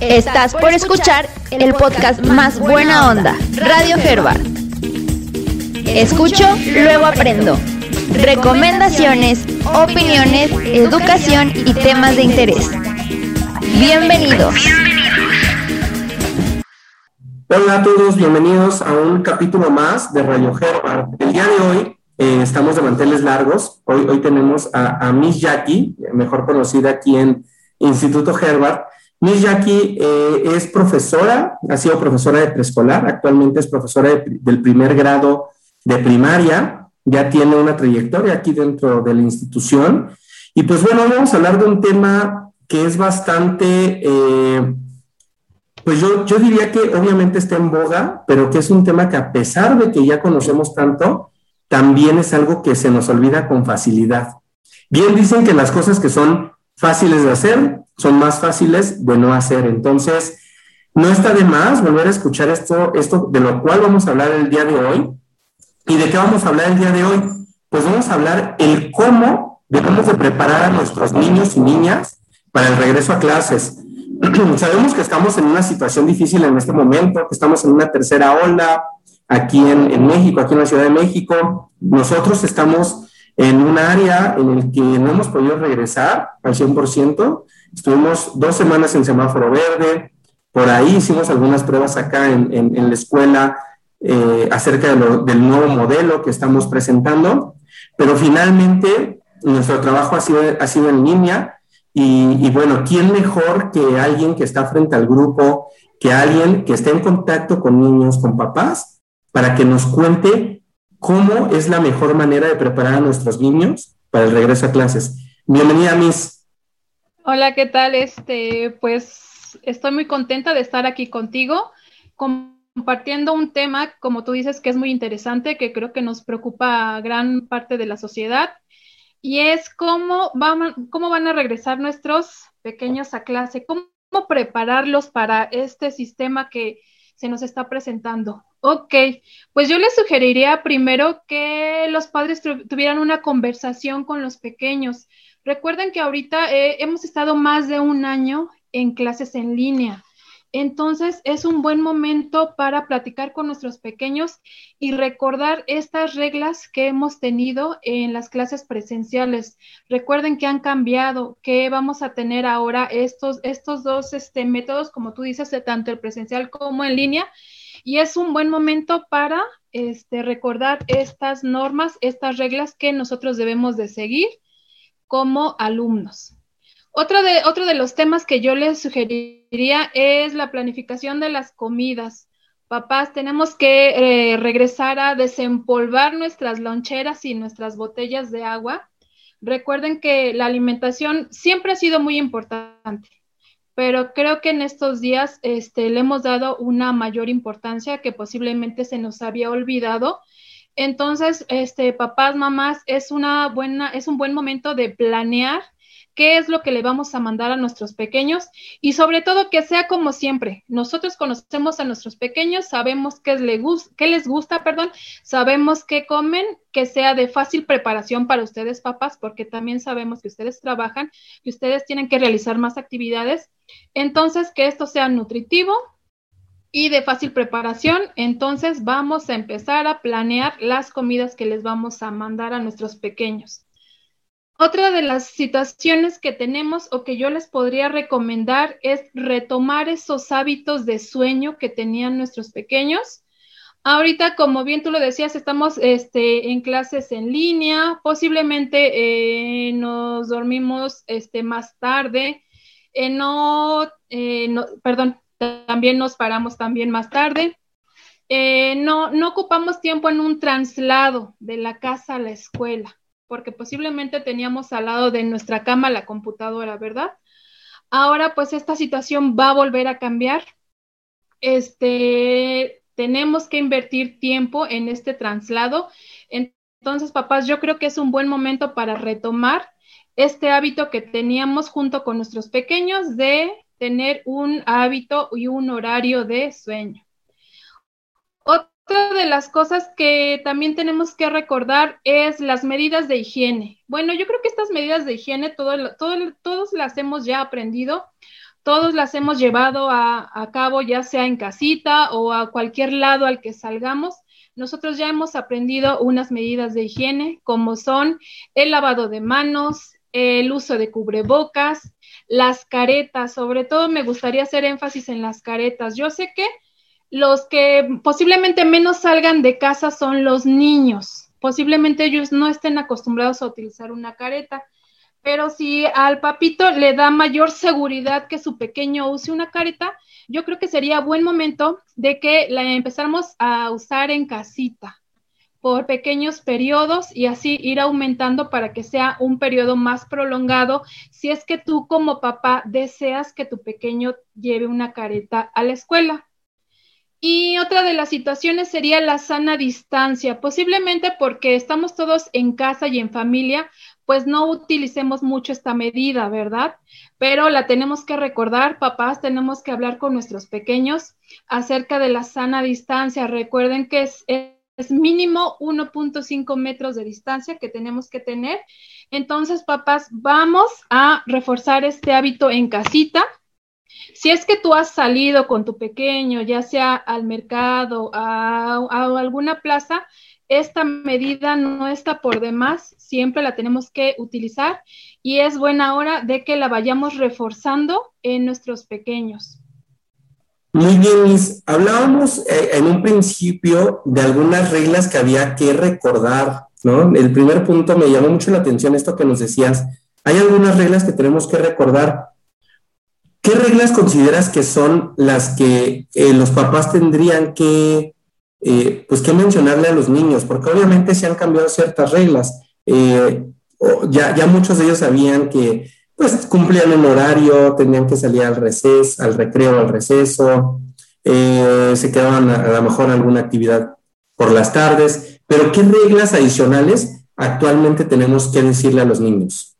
Estás por escuchar el podcast más buena onda, Radio Herbert. Escucho, luego aprendo. Recomendaciones, opiniones, educación y temas de interés. Bienvenidos. Hola a todos, bienvenidos a un capítulo más de Radio Herbert. El día de hoy eh, estamos de manteles largos. Hoy, hoy tenemos a, Miss Jackie, mejor conocida aquí en Instituto Herbert. Miss Jackie eh, es profesora, ha sido profesora de preescolar, actualmente es profesora del primer grado de primaria, ya tiene una trayectoria aquí dentro de la institución. Y pues bueno, vamos a hablar de un tema que es bastante, eh, pues yo, yo diría que obviamente está en boga, pero que es un tema que a pesar de que ya conocemos tanto, también es algo que se nos olvida con facilidad. Bien dicen que las cosas que son fáciles de hacer son más fáciles de no hacer. Entonces, no está de más volver a escuchar esto, esto de lo cual vamos a hablar el día de hoy. ¿Y de qué vamos a hablar el día de hoy? Pues vamos a hablar el cómo debemos de preparar a nuestros niños y niñas para el regreso a clases. Sabemos que estamos en una situación difícil en este momento, que estamos en una tercera ola, aquí en, México, aquí en la Ciudad de México. Nosotros estamos en un área en el que no hemos podido regresar al 100%. Estuvimos dos semanas en semáforo verde, por ahí hicimos algunas pruebas acá en, la escuela eh, acerca del nuevo modelo que estamos presentando, pero finalmente nuestro trabajo ha sido, ha sido en línea y, y, bueno, ¿quién mejor que alguien que está frente al grupo, que alguien que esté en contacto con niños, con papás, para que nos cuente cómo es la mejor manera de preparar a nuestros niños para el regreso a clases. Bienvenida, Miss. Hola, ¿qué tal? Este, pues estoy muy contenta de estar aquí contigo, compartiendo un tema, como tú dices, que es muy interesante, que creo que nos preocupa a gran parte de la sociedad, y es cómo van, cómo van a regresar nuestros pequeños a clase, cómo prepararlos para este sistema que se nos está presentando. Ok, pues yo les sugeriría primero que los padres tuvieran una conversación con los pequeños. Recuerden que ahorita eh, hemos estado más de un año en clases en línea. Entonces es un buen momento para platicar con nuestros pequeños y recordar estas reglas que hemos tenido en las clases presenciales. Recuerden que han cambiado, que vamos a tener ahora estos, estos dos este, métodos, como tú dices, tanto el presencial como en línea y es un buen momento para este, recordar estas normas, estas reglas que nosotros debemos de seguir como alumnos. Otro de, de los temas que yo les sugeriría es la planificación de las comidas. Papás, tenemos que eh, regresar a desempolvar nuestras loncheras y nuestras botellas de agua. Recuerden que la alimentación siempre ha sido muy importante pero creo que en estos días este, le hemos dado una mayor importancia que posiblemente se nos había olvidado. Entonces, este, papás, mamás, es una buena, es un buen momento de planear qué es lo que le vamos a mandar a nuestros pequeños y sobre todo que sea como siempre. Nosotros conocemos a nuestros pequeños, sabemos qué les, qué les gusta, perdón, sabemos qué comen, que sea de fácil preparación para ustedes, papás, porque también sabemos que ustedes trabajan, que ustedes tienen que realizar más actividades. Entonces, que esto sea nutritivo, y de fácil preparación, entonces vamos a empezar a planear las comidas que les vamos a mandar a nuestros pequeños. Otra de las situaciones que tenemos o que yo les podría recomendar es retomar esos hábitos de sueño que tenían nuestros pequeños. Ahorita, como bien tú lo decías, estamos este, en clases en línea, posiblemente eh, nos dormimos este, más tarde, eh, no, eh, no, perdón, también nos paramos también más tarde. no, no ocupamos tiempo en un traslado de la casa a la escuela porque posiblemente teníamos al lado de nuestra cama la computadora, ¿verdad? Ahora pues esta situación va a volver a cambiar. Este, tenemos que invertir tiempo en este traslado. Entonces, papás, yo creo que es un buen momento para retomar este hábito que teníamos junto con nuestros pequeños de tener un hábito y un horario de sueño. Otra de las cosas que también tenemos que recordar es las medidas de higiene. Bueno, yo creo que estas medidas de higiene todo, todo, todos las hemos ya aprendido, todos las hemos llevado a, a, cabo, ya sea en casita o a cualquier lado al que salgamos. Nosotros ya hemos aprendido unas medidas de higiene, como son el lavado de manos, el uso de cubrebocas, las caretas, sobre todo me gustaría hacer énfasis en las caretas. Yo sé que los que posiblemente menos salgan de casa son los niños. Posiblemente ellos no estén acostumbrados a utilizar una careta, pero si al papito le da mayor seguridad que su pequeño use una careta, yo creo que sería buen momento de que la empezáramos a usar en casita por pequeños periodos y así ir aumentando para que sea un periodo más prolongado si es que tú como papá deseas que tu pequeño lleve una careta a la escuela. Y otra de las situaciones sería la sana distancia, posiblemente porque estamos todos en casa y en familia, pues no utilicemos mucho esta medida, ¿verdad? Pero la tenemos que recordar, papás, tenemos que hablar con nuestros pequeños acerca de la sana distancia. Recuerden que es, es mínimo 1.5 metros de distancia que tenemos que tener. Entonces, papás, vamos a reforzar este hábito en casita si es que tú has salido con tu pequeño, ya sea al mercado, a, alguna plaza, esta medida no está por demás, siempre la tenemos que utilizar y es buena hora de que la vayamos reforzando en nuestros pequeños. Muy bien, Liz. Hablábamos eh, en un principio de algunas reglas que había que recordar, ¿no? El primer punto me llamó mucho la atención esto que nos decías. Hay algunas reglas que tenemos que recordar. ¿Qué reglas consideras que son las que eh, los papás tendrían que, eh, pues, que mencionarle a los niños? Porque obviamente se han cambiado ciertas reglas. Eh, ya, ya muchos de ellos sabían que pues cumplían un horario, tenían que salir al al recreo, al receso, se quedaban a, a lo mejor alguna actividad por las tardes, pero ¿qué reglas adicionales actualmente tenemos que decirle a los niños?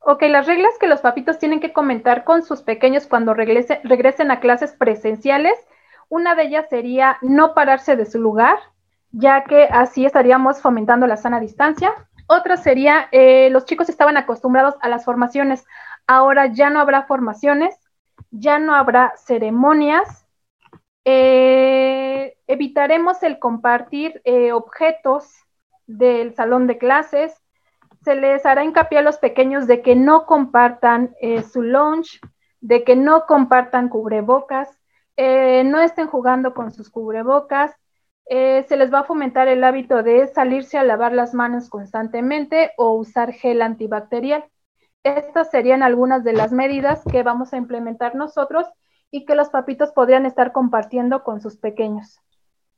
Ok, las reglas que los papitos tienen que comentar con sus pequeños cuando regresen a clases presenciales, una de ellas sería no pararse de su lugar, ya que así estaríamos fomentando la sana distancia. Otra sería, eh, los chicos estaban acostumbrados a las formaciones, ahora ya no habrá formaciones, ya no habrá ceremonias, eh, evitaremos el compartir eh, objetos del salón de clases, se les hará hincapié a los pequeños de que no compartan su lunch, de que no compartan cubrebocas, no estén jugando con sus cubrebocas. Eh, se les va a fomentar el hábito de salirse a lavar las manos constantemente o usar gel antibacterial. Estas serían algunas de las medidas que vamos a implementar nosotros y que los papitos podrían estar compartiendo con sus pequeños.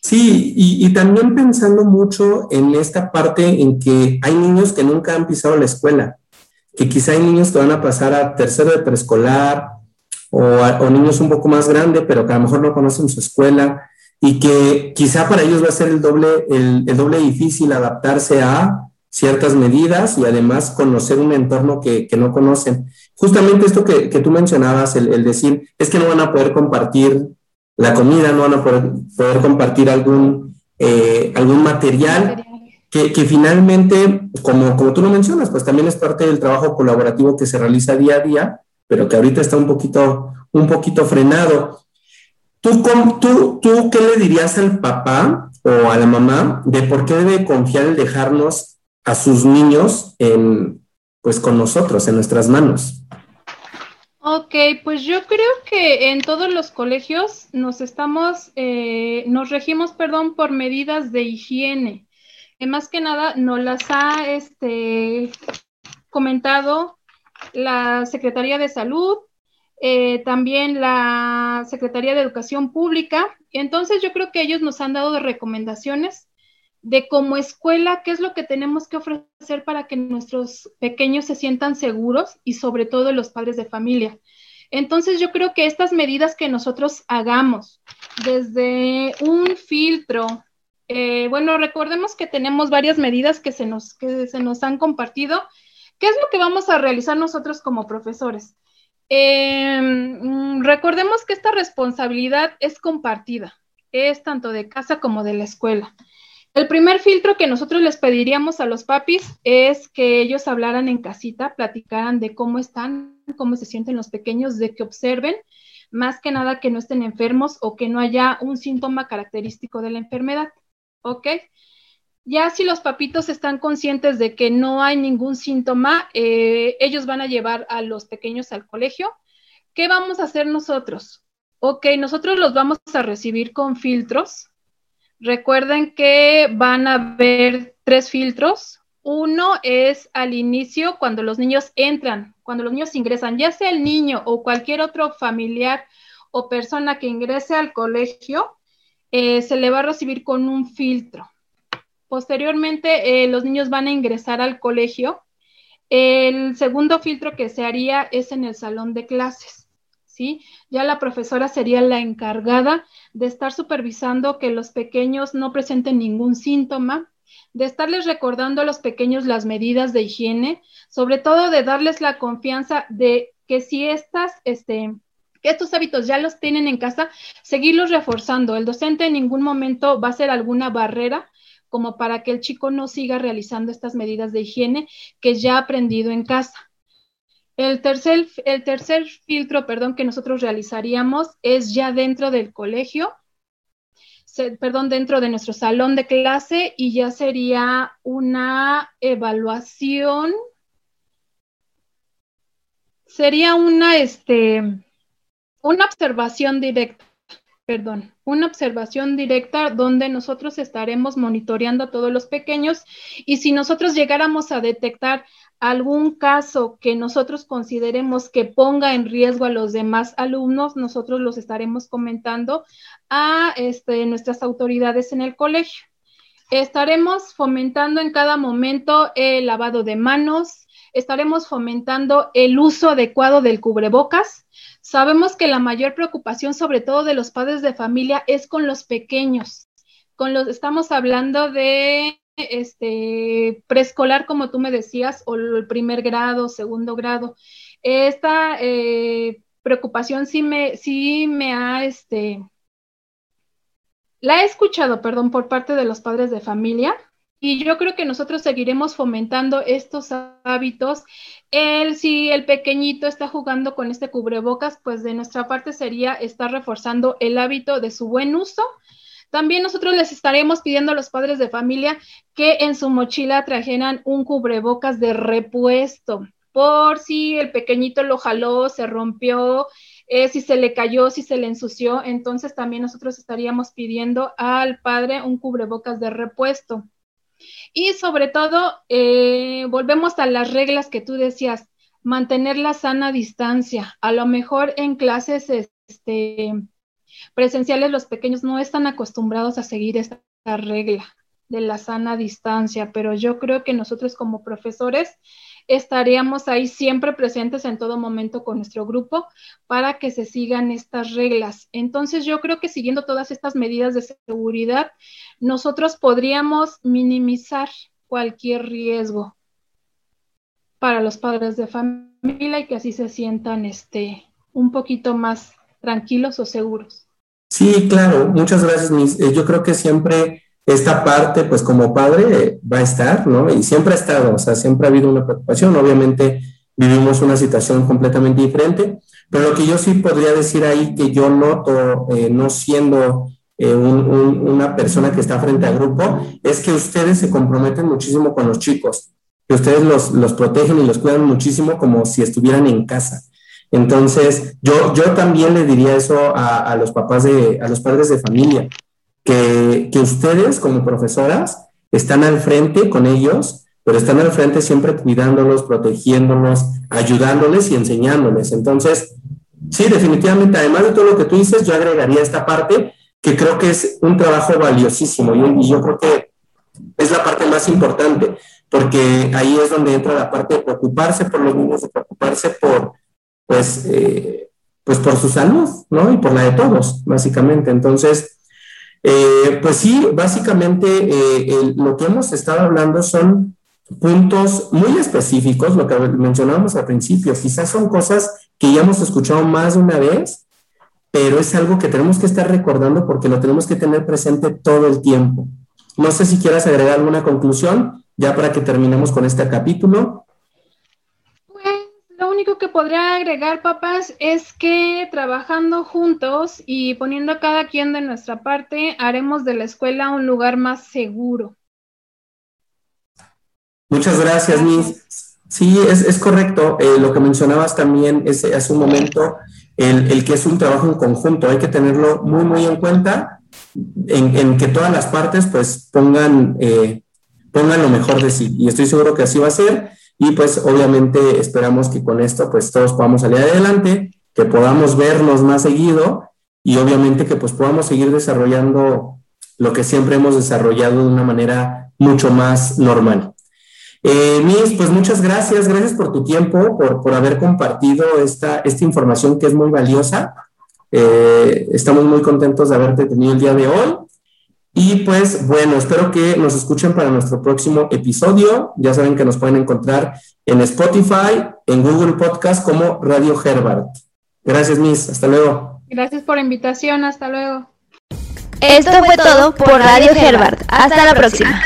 Sí, y, también pensando mucho en esta parte en que hay niños que nunca han pisado la escuela, que quizá hay niños que van a pasar a tercero de preescolar o, niños un poco más grandes, pero que a lo mejor no conocen su escuela y que quizá para ellos va a ser el doble, el, doble difícil adaptarse a ciertas medidas y además conocer un entorno que, no conocen. Justamente esto que, tú mencionabas, el, decir, es que no van a poder compartir la comida, no van a poder, compartir algún, eh, algún material que, finalmente, como, como tú lo mencionas, pues también es parte del trabajo colaborativo que se realiza día a día, pero que ahorita está un poquito, un poquito frenado. ¿Tú, tú, ¿Tú qué le dirías al papá o a la mamá de por qué debe confiar el dejarnos a sus niños en, pues con nosotros, en nuestras manos? Ok, pues yo creo que en todos los colegios nos estamos, eh, nos regimos, perdón, por medidas de higiene. Que más que nada nos las ha este, comentado la Secretaría de Salud, eh, también la Secretaría de Educación Pública. Entonces yo creo que ellos nos han dado recomendaciones de como escuela, qué es lo que tenemos que ofrecer para que nuestros pequeños se sientan seguros y sobre todo los padres de familia. Entonces yo creo que estas medidas que nosotros hagamos desde un filtro, eh, bueno, recordemos que tenemos varias medidas que se, nos, que se nos han compartido. ¿Qué es lo que vamos a realizar nosotros como profesores? Em, recordemos que esta responsabilidad es compartida, es tanto de casa como de la escuela. El primer filtro que nosotros les pediríamos a los papis es que ellos hablaran en casita, platicaran de cómo están, cómo se sienten los pequeños, de que observen, más que nada que no estén enfermos o que no haya un síntoma característico de la enfermedad. ¿Ok? Ya si los papitos están conscientes de que no hay ningún síntoma, eh, ellos van a llevar a los pequeños al colegio. ¿Qué vamos a hacer nosotros? Ok, nosotros los vamos a recibir con filtros Recuerden que van a haber tres filtros. Uno es al inicio, cuando los niños entran, cuando los niños ingresan, ya sea el niño o cualquier otro familiar o persona que ingrese al colegio, eh, se le va a recibir con un filtro. Posteriormente, eh, los niños van a ingresar al colegio. El segundo filtro que se haría es en el salón de clases. Ya la profesora sería la encargada de estar supervisando que los pequeños no presenten ningún síntoma, de estarles recordando a los pequeños las medidas de higiene, sobre todo de darles la confianza de que si estas, este, que estos hábitos ya los tienen en casa, seguirlos reforzando. El docente en ningún momento va a ser alguna barrera como para que el chico no siga realizando estas medidas de higiene que ya ha aprendido en casa. El tercer, el tercer filtro, perdón, que nosotros realizaríamos es ya dentro del colegio, perdón, dentro de nuestro salón de clase y ya sería una evaluación, sería una, este, una observación directa, perdón, una observación directa donde nosotros estaremos monitoreando a todos los pequeños y si nosotros llegáramos a detectar algún caso que nosotros consideremos que ponga en riesgo a los demás alumnos, nosotros los estaremos comentando a este, nuestras autoridades en el colegio. Estaremos fomentando en cada momento el lavado de manos, estaremos fomentando el uso adecuado del cubrebocas. Sabemos que la mayor preocupación, sobre todo de los padres de familia, es con los pequeños. Con los, estamos hablando de este, preescolar, como tú me decías, o el primer grado, segundo grado. Esta eh, preocupación sí me, sí me ha, este, la he escuchado, perdón, por parte de los padres de familia. Y yo creo que nosotros seguiremos fomentando estos hábitos. El, si el pequeñito está jugando con este cubrebocas, pues de nuestra parte sería estar reforzando el hábito de su buen uso también nosotros les estaremos pidiendo a los padres de familia que en su mochila trajeran un cubrebocas de repuesto, por si el pequeñito lo jaló, se rompió, eh, si se le cayó, si se le ensució, entonces también nosotros estaríamos pidiendo al padre un cubrebocas de repuesto. Y sobre todo, eh, volvemos a las reglas que tú decías, mantener la sana distancia. A lo mejor en clases, este, presenciales los pequeños no están acostumbrados a seguir esta regla de la sana distancia, pero yo creo que nosotros como profesores estaríamos ahí siempre presentes en todo momento con nuestro grupo para que se sigan estas reglas. Entonces yo creo que siguiendo todas estas medidas de seguridad, nosotros podríamos minimizar cualquier riesgo para los padres de familia y que así se sientan este un poquito más tranquilos o seguros. Sí, claro, muchas gracias, eh, yo creo que siempre esta parte, pues como padre, va a estar, ¿no? Y siempre ha estado, o sea, siempre ha habido una preocupación. Obviamente vivimos una situación completamente diferente, pero lo que yo sí podría decir ahí que yo noto, eh, no siendo eh, una persona que está frente al grupo, es que ustedes se comprometen muchísimo con los chicos, que ustedes los, los protegen y los cuidan muchísimo como si estuvieran en casa. Entonces, yo, yo también le diría eso a, los papás de, a los padres de familia, que, ustedes como profesoras están al frente con ellos, pero están al frente siempre cuidándolos, protegiéndolos, ayudándoles y enseñándoles. Entonces, sí, definitivamente, además de todo lo que tú dices, yo agregaría esta parte que creo que es un trabajo valiosísimo y, y yo creo que es la parte más importante, porque ahí es donde entra la parte de preocuparse por los niños, de preocuparse por pues, eh, pues por su salud, ¿no? Y por la de todos, básicamente. Entonces, eh, pues sí, básicamente eh, lo que hemos estado hablando son puntos muy específicos, lo que mencionábamos al principio, quizás son cosas que ya hemos escuchado más de una vez, pero es algo que tenemos que estar recordando porque lo tenemos que tener presente todo el tiempo. No sé si quieras agregar alguna conclusión ya para que terminemos con este capítulo. Lo único que podría agregar, papás, es que trabajando juntos y poniendo a cada quien de nuestra parte, haremos de la escuela un lugar más seguro. Muchas gracias, Miss. Sí, es, correcto. Eh, lo que mencionabas también es, hace un momento, el, que es un trabajo en conjunto. Hay que tenerlo muy, muy en cuenta, en, que todas las partes pues pongan, eh, pongan lo mejor de sí. Y estoy seguro que así va a ser. Y pues obviamente esperamos que con esto pues todos podamos salir adelante, que podamos vernos más seguido y obviamente que pues podamos seguir desarrollando lo que siempre hemos desarrollado de una manera mucho más normal. Eh, Miss, pues muchas gracias, gracias por tu tiempo, por, haber compartido esta, esta información que es muy valiosa. Eh, estamos muy contentos de haberte tenido el día de hoy. Y pues bueno, espero que nos escuchen para nuestro próximo episodio. Ya saben que nos pueden encontrar en Spotify, en Google Podcast como Radio Herbert. Gracias, Miss. Hasta luego. Gracias por la invitación. Hasta luego. Esto fue todo por Radio Herbert. Hasta la próxima.